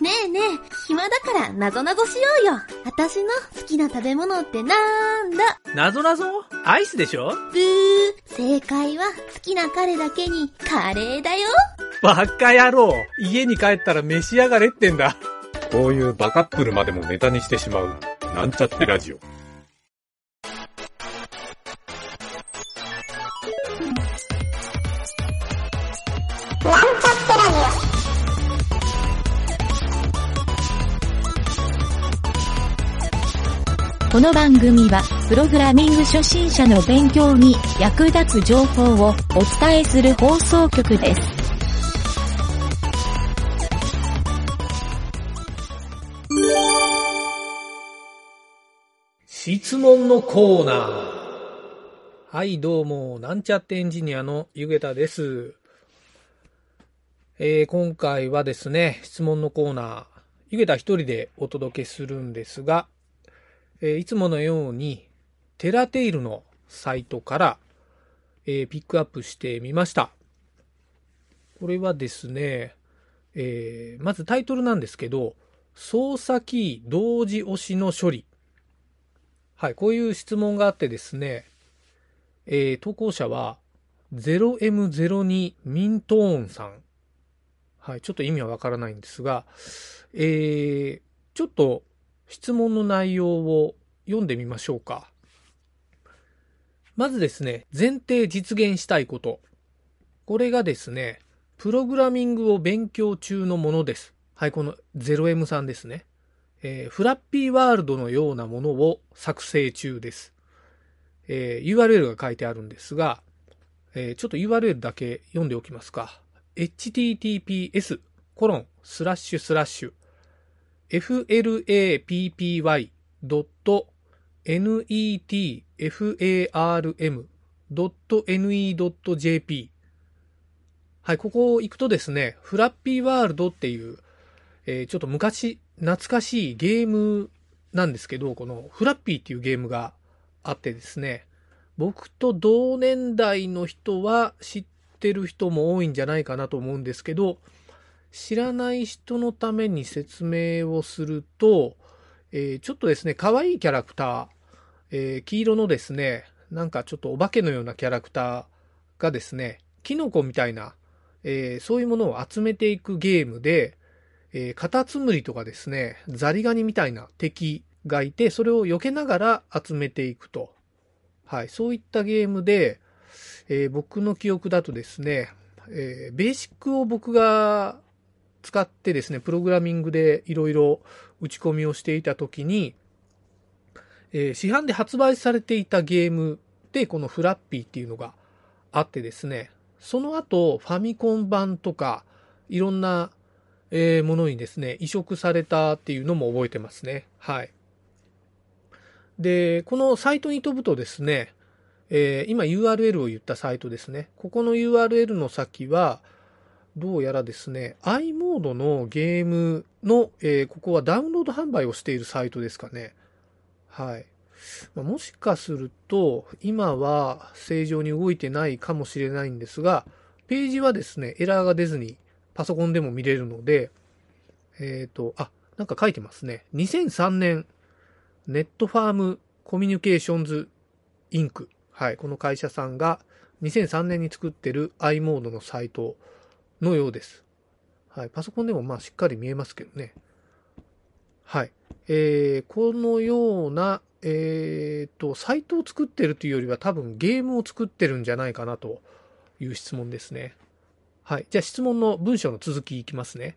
ねえねえ、暇だからなぞなぞしようよ。私の好きな食べ物ってなんだ？なぞなぞ？アイスでしょ？ブー。正解は好きな彼だけにカレーだよ。バカ野郎家に帰ったら召し上がれってんだ。こういうバカップルまでもネタにしてしまう、なんちゃってラジオ。この番組は、プログラミング初心者の勉強に役立つ情報をお伝えする放送局です。質問のコーナー。はい、どうも、なんちゃってエンジニアのゆげたです。えー、今回はですね、質問のコーナー、ゆげた一人でお届けするんですが、えーいつものように、テラテイルのサイトから、えーピックアップしてみました。これはですね、えーまずタイトルなんですけど、操作キー同時押しの処理。はい、こういう質問があってですね、えー投稿者は 0M02 ミントーンさん。はい、ちょっと意味はわからないんですが、えーちょっと質問の内容を読んでみましょうか。まずですね、前提実現したいこと。これがですね、プログラミングを勉強中のものです。はい、この 0M さんですね。えーフラッピーワールドのようなものを作成中です。えー URL が書いてあるんですが、えーちょっと URL だけ読んでおきますか。https コロンスラッシュスラッシュ flappynet.farm.ne.jp はい、ここ行くとですね、フラッピーワールドっていう、えーちょっと昔、懐かしいゲームなんですけど、このフラッピーっていうゲームがあってですね、僕と同年代の人は知ってる人も多いんじゃないかなと思うんですけど、知らない人のために説明をすると、えーちょっとですね、可愛いキャラクター、えー黄色のですね、なんかちょっとお化けのようなキャラクターがですね、キノコみたいな、えーそういうものを集めていくゲームで、えーカタツムリとかですね、ザリガニみたいな敵がいて、それを避けながら集めていくと。はい、そういったゲームで、えー僕の記憶だとですね、えーベーシックを僕が使ってですね、プログラミングでいろいろ打ち込みをしていたときに、えー市販で発売されていたゲームで、このフラッピーっていうのがあってですね、その後、ファミコン版とか、いろんな、えーものにですね、移植されたっていうのも覚えてますね。はい。で、このサイトに飛ぶとですね、えー今 URL を言ったサイトですね。ここの URL の先は、どうやらですね、i モードのゲームの、えーここはダウンロード販売をしているサイトですかね。はい。まもしかすると、今は正常に動いてないかもしれないんですが、ページはですね、エラーが出ずにパソコンでも見れるので、えっ、と、あ、なんか書いてますね。2003年、ネットファームコミュニケーションズインク。はい。この会社さんが2003年に作ってる i モードのサイトのようです。はい。パソコンでもまあしっかり見えますけどね。はい。えー、このような、えーと、サイトを作ってるというよりは多分ゲームを作ってるんじゃないかなという質問ですね。はい。じゃあ質問の文章の続きいきますね。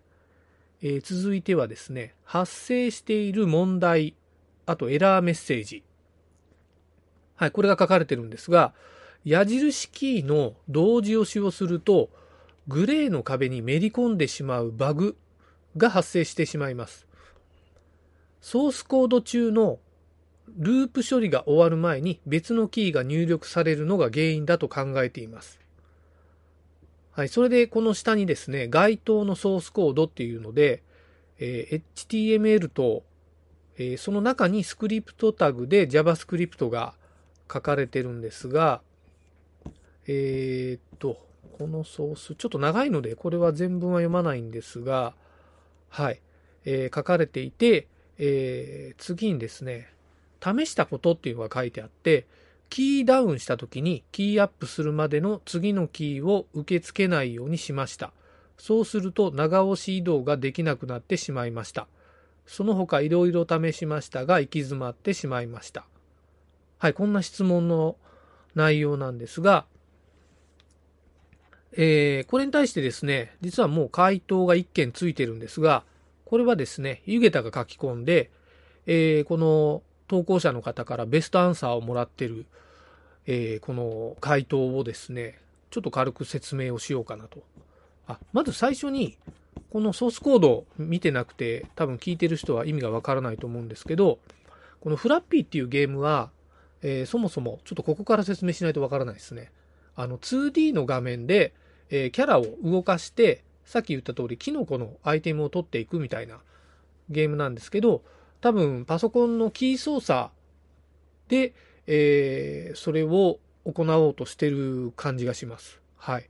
えー続いてはですね、発生している問題、あとエラーメッセージ。はい、これが書かれてるんですが、矢印キーの同時押しをすると、グレーの壁にめり込んでしまうバグが発生してしまいます。ソースコード中のループ処理が終わる前に別のキーが入力されるのが原因だと考えています。はい、それでこの下にですね、該当のソースコードっていうので、えー HTML と、えーその中にスクリプトタグで JavaScript が書かれてるんですが、えーっと、このソース、ちょっと長いので、これは全文は読まないんですが、はい。えー書かれていて、えー次にですね、試したことっていうのが書いてあって、キーダウンした時にキーアップするまでの次のキーを受け付けないようにしました。そうすると長押し移動ができなくなってしまいました。その他いろいろ試しましたが行き詰まってしまいました。はい、こんな質問の内容なんですが、えーこれに対してですね、実はもう回答が1件ついてるんですが、これはですね、ゆげたが書き込んで、えーこの投稿者の方からベストアンサーをもらってる、えーこの回答をですね、ちょっと軽く説明をしようかなと。あ、まず最初に、このソースコードを見てなくて、多分聞いてる人は意味がわからないと思うんですけど、このフラッピーっていうゲームは、えーそもそも、ちょっとここから説明しないとわからないですね。あの、2D の画面で、えーキャラを動かして、さっき言った通り、キノコのアイテムを取っていくみたいなゲームなんですけど、多分、パソコンのキー操作で、えーそれを行おうとしてる感じがします。はい。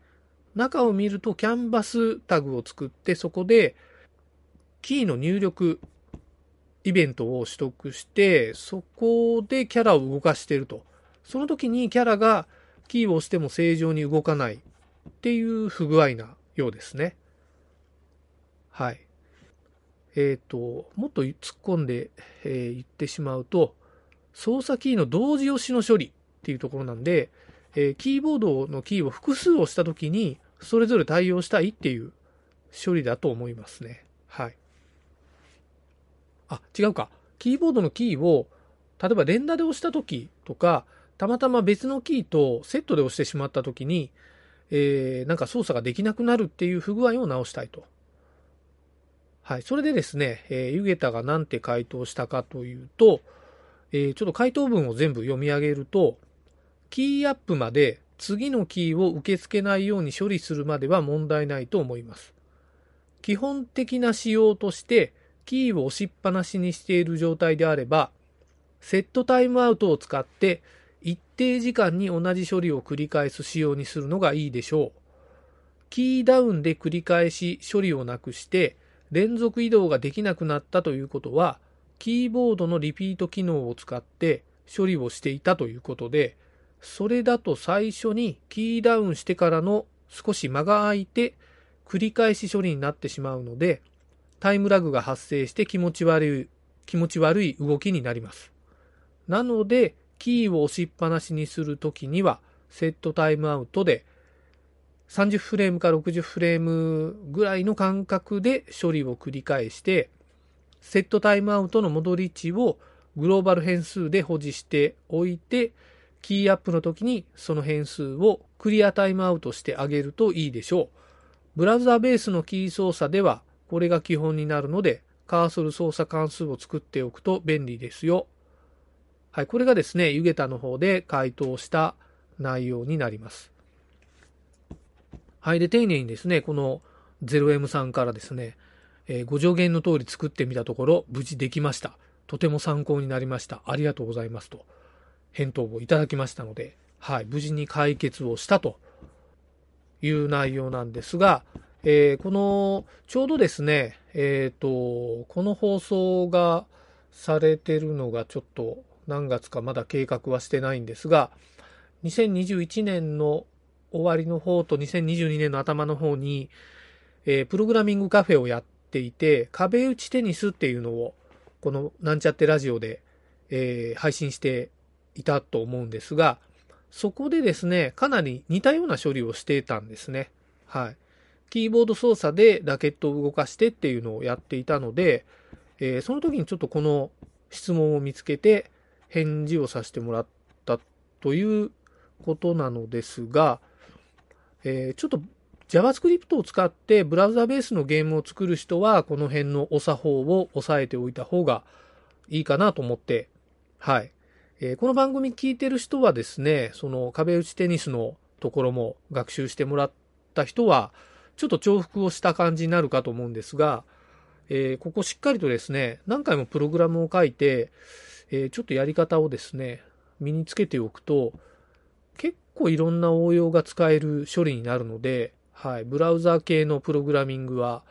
中を見ると、キャンバスタグを作って、そこで、キーの入力イベントを取得して、そこでキャラを動かしてると。その時にキャラがキーを押しても正常に動かないっていう不具合なようですね。はい。えっ、と、もっと突っ込んで、えー言ってしまうと、操作キーの同時押しの処理っていうところなんで、えーキーボードのキーを複数押した時に、それぞれ対応したいっていう処理だと思いますね。はい。あ、違うか。キーボードのキーを、例えば連打で押した時とか、たまたま別のキーとセットで押してしまった時に、えーなんか操作ができなくなるっていう不具合を直したいと。はい。それでですね、えー、ゆげたが何て回答したかというと、えーちょっと回答文を全部読み上げると、キーアップまで次のキーを受け付けないように処理するまでは問題ないと思います。基本的な仕様として、キーを押しっぱなしにしている状態であれば、セットタイムアウトを使って一定時間に同じ処理を繰り返す仕様にするのがいいでしょう。キーダウンで繰り返し処理をなくして連続移動ができなくなったということは、キーボードのリピート機能を使って処理をしていたということで、それだと最初にキーダウンしてからの少し間が空いて繰り返し処理になってしまうので、タイムラグが発生して気持ち悪い、気持ち悪い動きになります。なので、キーを押しっぱなしにするときには、セットタイムアウトで、30フレームか60フレームぐらいの間隔で処理を繰り返して、セットタイムアウトの戻り値をグローバル変数で保持しておいて、キーアップの時にその変数をクリアタイムアウトしてあげるといいでしょう。ブラウザベースのキー操作ではこれが基本になるので、カーソル操作関数を作っておくと便利ですよ。はい、これがですね、ユゲタの方で回答した内容になります。はい、で、丁寧にですね、この 0M さんからですね、えーご助言の通り作ってみたところ、無事できました。とても参考になりました。ありがとうございますと、返答をいただきましたので、はい、無事に解決をしたという内容なんですが、えーこの、ちょうどですね、えっ、と、この放送がされてるのがちょっと何月かまだ計画はしてないんですが、2021年の終わりの方と2022年の頭の方に、えープログラミングカフェをやっていて、壁打ちテニスっていうのを、このなんちゃってラジオで、えー配信していたと思うんですが、そこでですね、かなり似たような処理をしてたんですね。はい。キーボード操作でラケットを動かしてっていうのをやっていたので、えーその時にちょっとこの質問を見つけて返事をさせてもらったということなのですが、えーちょっと JavaScript を使ってブラウザベースのゲームを作る人はこの辺のお作法を押さえておいた方がいいかなと思って、はい。えーこの番組聞いてる人はですね、その壁打ちテニスのところも学習してもらった人は、ちょっと重複をした感じになるかと思うんですが、えーここしっかりとですね、何回もプログラムを書いて、えーちょっとやり方をですね、身につけておくと、結構いろんな応用が使える処理になるので、はい、ブラウザー系のプログラミングは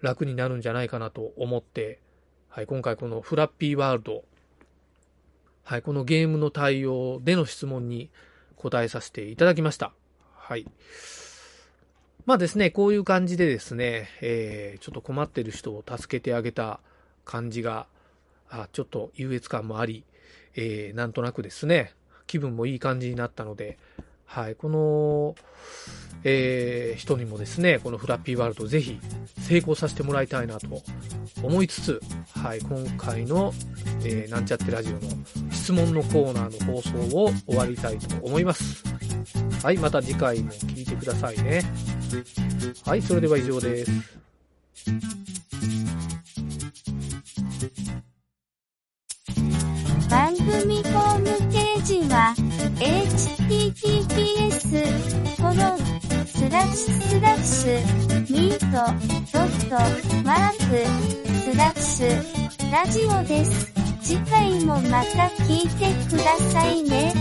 楽になるんじゃないかなと思って、はい、今回このフラッピーワールド、はい、このゲームの対応での質問に答えさせていただきました。はい。まあですね、こういう感じでですね、えーちょっと困ってる人を助けてあげた感じが、あちょっと優越感もあり、えーなんとなくですね、気分もいい感じになったので、はい、この、えー人にもですね、このフラッピーワールドぜひ成功させてもらいたいなと思いつつ、はい、今回の、えーなんちゃってラジオの質問のコーナーの放送を終わりたいと思います。はい、また次回も聞いてくださいね。はい、それでは以上です。スラッシュスミートドットマークスラッシュラジオです。次回もまた聞いてくださいね。